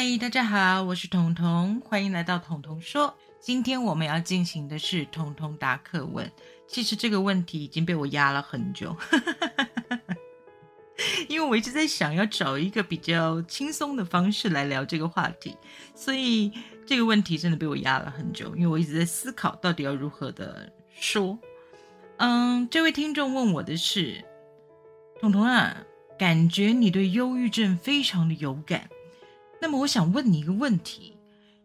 嗨，大家好，我是彤彤，欢迎来到彤彤说。今天我们要进行的是彤彤答课文。其实这个问题已经被我压了很久，因为我一直在想要找一个比较轻松的方式来聊这个话题，所以这个问题真的被我压了很久，因为我一直在思考到底要如何的说。嗯，这位听众问我的是，彤彤啊，感觉你对忧郁症非常的有感。那么我想问你一个问题：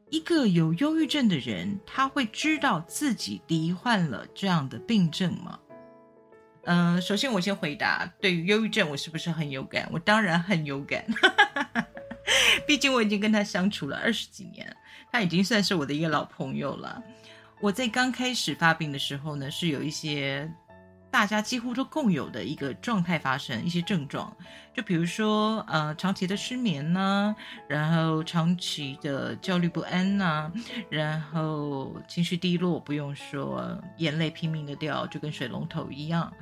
一个有忧郁症的人，他会知道自己罹患了这样的病症吗？嗯，首先我先回答，对于忧郁症，我是不是很有感？我当然很有感，毕竟我已经跟他相处了二十几年，他已经算是我的一个老朋友了。我在刚开始发病的时候呢，是有一些。大家几乎都共有的一个状态发生一些症状，就比如说呃长期的失眠呢，然后长期的焦虑不安呐，然后情绪低落，不用说，眼泪拼命的掉，就跟水龙头一样。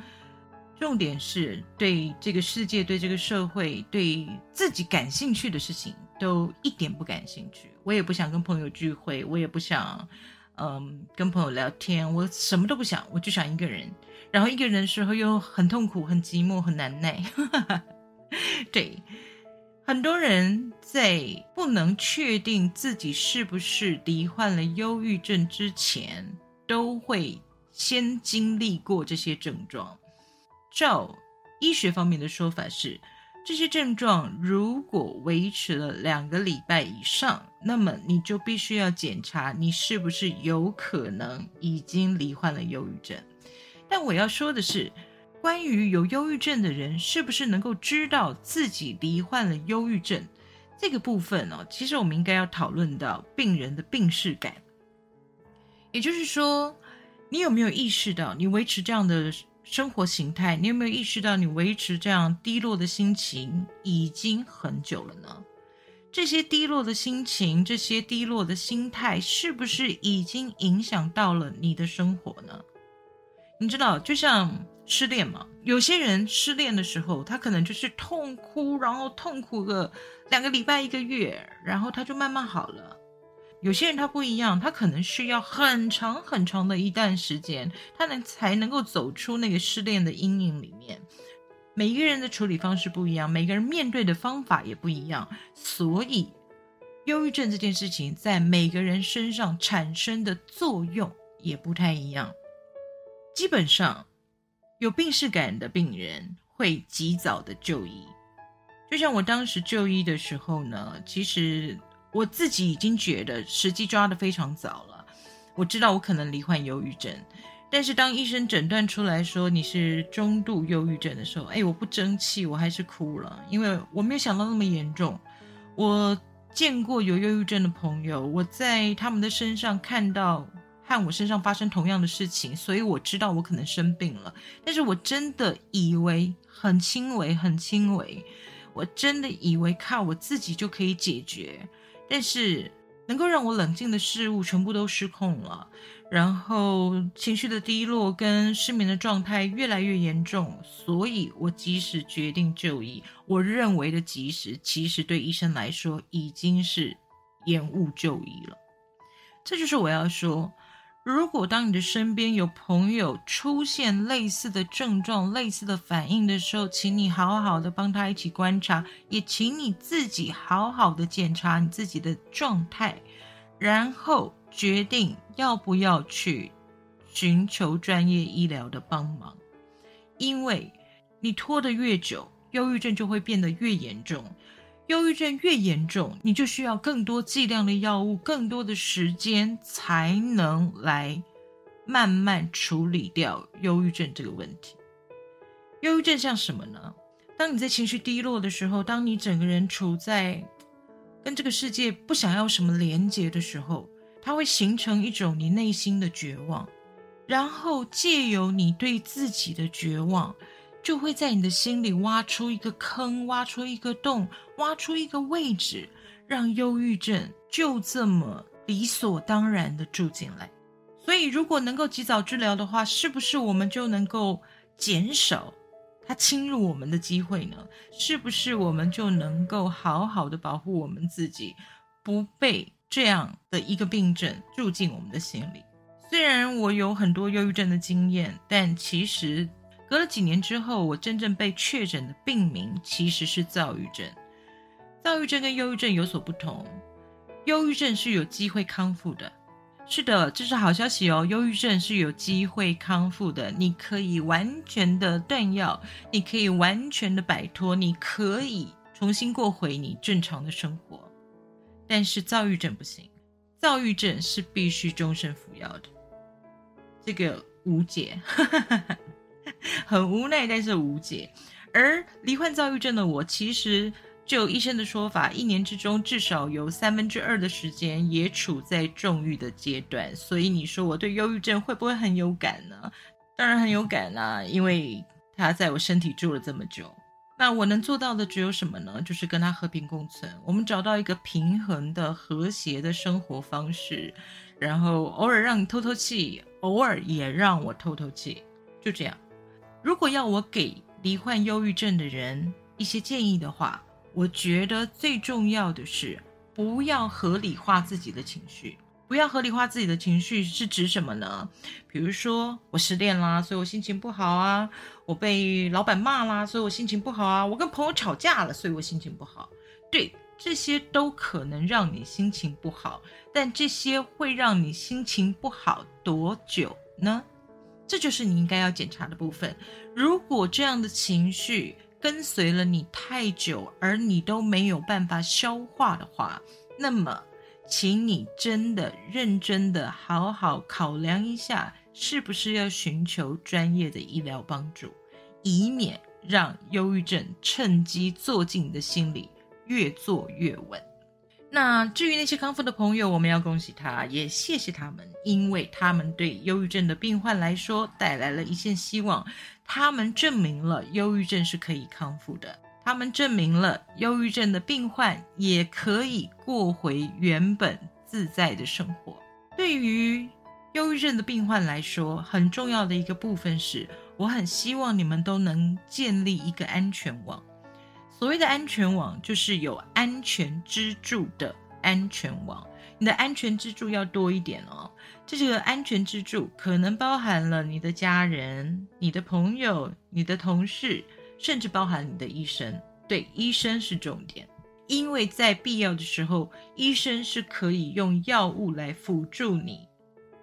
重点是对这个世界、对这个社会、对自己感兴趣的事情都一点不感兴趣。我也不想跟朋友聚会，我也不想嗯跟朋友聊天，我什么都不想，我就想一个人。然后一个人的时候又很痛苦、很寂寞、很难耐。对，很多人在不能确定自己是不是罹患了忧郁症之前，都会先经历过这些症状。照医学方面的说法是，这些症状如果维持了两个礼拜以上，那么你就必须要检查你是不是有可能已经罹患了忧郁症。但我要说的是，关于有忧郁症的人是不是能够知道自己罹患了忧郁症这个部分呢？其实我们应该要讨论到病人的病视感，也就是说，你有没有意识到你维持这样的生活形态？你有没有意识到你维持这样低落的心情已经很久了呢？这些低落的心情，这些低落的心态，是不是已经影响到了你的生活呢？你知道，就像失恋嘛，有些人失恋的时候，他可能就是痛哭，然后痛苦个两个礼拜、一个月，然后他就慢慢好了。有些人他不一样，他可能需要很长很长的一段时间，他能才能够走出那个失恋的阴影里面。每一个人的处理方式不一样，每个人面对的方法也不一样，所以忧郁症这件事情在每个人身上产生的作用也不太一样。基本上，有病逝感的病人会及早的就医。就像我当时就医的时候呢，其实我自己已经觉得时机抓得非常早了。我知道我可能罹患忧郁症，但是当医生诊断出来说你是中度忧郁症的时候，哎，我不争气，我还是哭了，因为我没有想到那么严重。我见过有忧郁症的朋友，我在他们的身上看到。看我身上发生同样的事情，所以我知道我可能生病了。但是我真的以为很轻微，很轻微。我真的以为靠我自己就可以解决。但是能够让我冷静的事物全部都失控了，然后情绪的低落跟失眠的状态越来越严重。所以我及时决定就医，我认为的及时，其实对医生来说已经是延误就医了。这就是我要说。如果当你的身边有朋友出现类似的症状、类似的反应的时候，请你好好的帮他一起观察，也请你自己好好的检查你自己的状态，然后决定要不要去寻求专业医疗的帮忙。因为你拖得越久，忧郁症就会变得越严重。忧郁症越严重，你就需要更多剂量的药物，更多的时间才能来慢慢处理掉忧郁症这个问题。忧郁症像什么呢？当你在情绪低落的时候，当你整个人处在跟这个世界不想要什么连接的时候，它会形成一种你内心的绝望，然后借由你对自己的绝望。就会在你的心里挖出一个坑，挖出一个洞，挖出一个位置，让忧郁症就这么理所当然的住进来。所以，如果能够及早治疗的话，是不是我们就能够减少它侵入我们的机会呢？是不是我们就能够好好的保护我们自己，不被这样的一个病症住进我们的心里。虽然我有很多忧郁症的经验，但其实隔了几年之后，我真正被确诊的病名其实是躁郁症。躁郁症跟忧郁症有所不同，忧郁症是有机会康复的。是的，这是好消息哦，忧郁症是有机会康复的，你可以完全的断药，你可以完全的摆脱，你可以重新过回你正常的生活。但是躁郁症不行，躁郁症是必须终身服药的，这个无解，很无奈，但是无解。而罹患躁郁症的我，其实。就医生的说法，一年之中至少有三分之二的时间也处在重郁的阶段，所以你说我对忧郁症会不会很有感呢？当然很有感啊，因为他在我身体住了这么久。那我能做到的只有什么呢？就是跟他和平共存，我们找到一个平衡的、和谐的生活方式，然后偶尔让你透透气，偶尔也让我透透气，就这样。如果要我给罹患忧郁症的人一些建议的话，我觉得最重要的是，不要合理化自己的情绪。不要合理化自己的情绪是指什么呢？比如说，我失恋啦，所以我心情不好啊；我被老板骂啦，所以我心情不好啊；我跟朋友吵架了，所以我心情不好。对，这些都可能让你心情不好，但这些会让你心情不好多久呢？这就是你应该要检查的部分。如果这样的情绪，跟随了你太久，而你都没有办法消化的话，那么，请你真的认真的好好考量一下，是不是要寻求专业的医疗帮助，以免让忧郁症趁机坐进你的心里，越坐越稳。那至于那些康复的朋友，我们要恭喜他，也谢谢他们，因为他们对忧郁症的病患来说带来了一线希望。他们证明了忧郁症是可以康复的，他们证明了忧郁症的病患也可以过回原本自在的生活。对于忧郁症的病患来说，很重要的一个部分是，我很希望你们都能建立一个安全网。所谓的安全网，就是有安全支柱的安全网。你的安全支柱要多一点哦。这个安全支柱可能包含了你的家人、你的朋友、你的同事，甚至包含你的医生。对，医生是重点，因为在必要的时候，医生是可以用药物来辅助你，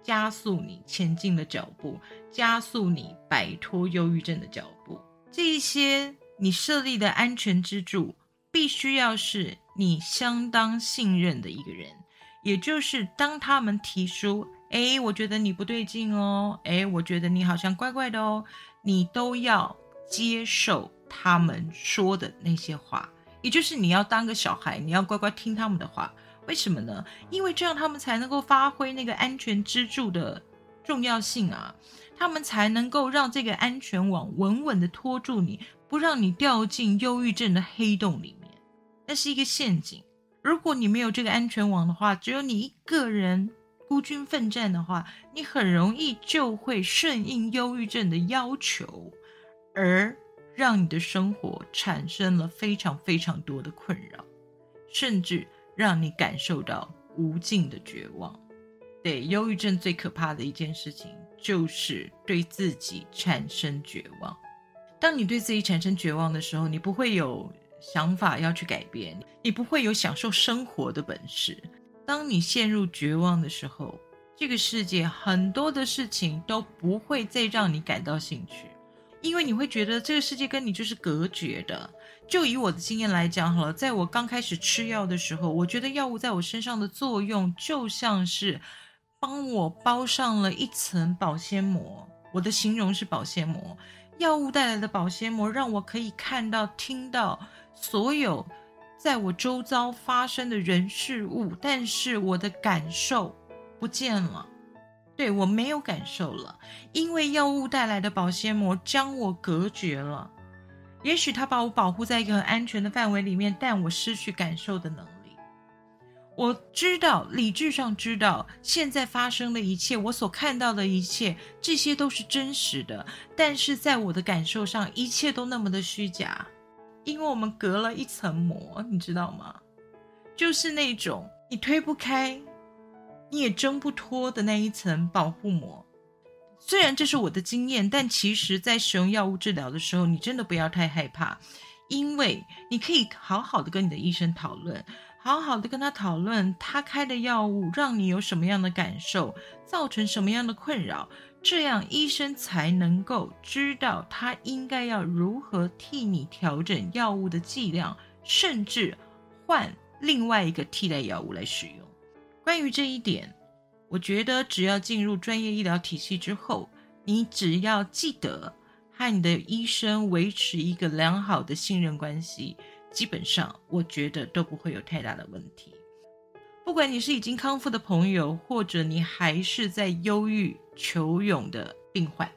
加速你前进的脚步，加速你摆脱忧郁症的脚步。这一些。你设立的安全支柱，必须要是你相当信任的一个人，也就是当他们提出“哎，我觉得你不对劲哦，哎，我觉得你好像怪怪的哦”，你都要接受他们说的那些话，也就是你要当个小孩，你要乖乖听他们的话。为什么呢？因为这样他们才能够发挥那个安全支柱的重要性啊，他们才能够让这个安全网稳稳的拖住你。不让你掉进忧郁症的黑洞里面，那是一个陷阱。如果你没有这个安全网的话，只有你一个人孤军奋战的话，你很容易就会顺应忧郁症的要求，而让你的生活产生了非常非常多的困扰，甚至让你感受到无尽的绝望。对，忧郁症最可怕的一件事情就是对自己产生绝望。当你对自己产生绝望的时候，你不会有想法要去改变，你不会有享受生活的本事。当你陷入绝望的时候，这个世界很多的事情都不会再让你感到兴趣，因为你会觉得这个世界跟你就是隔绝的。就以我的经验来讲好了，在我刚开始吃药的时候，我觉得药物在我身上的作用就像是帮我包上了一层保鲜膜。我的形容是保鲜膜。药物带来的保鲜膜让我可以看到、听到所有在我周遭发生的人事物，但是我的感受不见了。对我没有感受了，因为药物带来的保鲜膜将我隔绝了。也许它把我保护在一个很安全的范围里面，但我失去感受的能力。我知道，理智上知道现在发生的一切，我所看到的一切，这些都是真实的。但是在我的感受上，一切都那么的虚假，因为我们隔了一层膜，你知道吗？就是那种你推不开，你也挣不脱的那一层保护膜。虽然这是我的经验，但其实，在使用药物治疗的时候，你真的不要太害怕，因为你可以好好的跟你的医生讨论，好好的跟他讨论他开的药物让你有什么样的感受，造成什么样的困扰，这样医生才能够知道他应该要如何替你调整药物的剂量，甚至换另外一个替代药物来使用。关于这一点。我觉得，只要进入专业医疗体系之后，你只要记得和你的医生维持一个良好的信任关系，基本上我觉得都不会有太大的问题。不管你是已经康复的朋友，或者你还是在忧郁求勇的病患，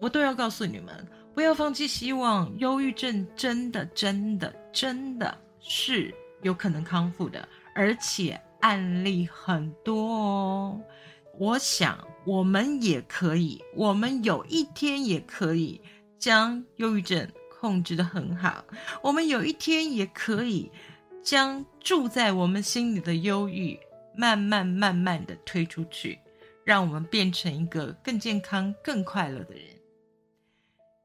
我都要告诉你们，不要放弃希望。忧郁症真的、真的、真的是有可能康复的，而且。案例很多哦，我想我们也可以，我们有一天也可以将忧郁症控制的很好，我们有一天也可以将住在我们心里的忧郁慢慢慢慢的推出去，让我们变成一个更健康、更快乐的人。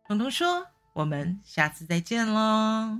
彤彤说：“我们下次再见喽。”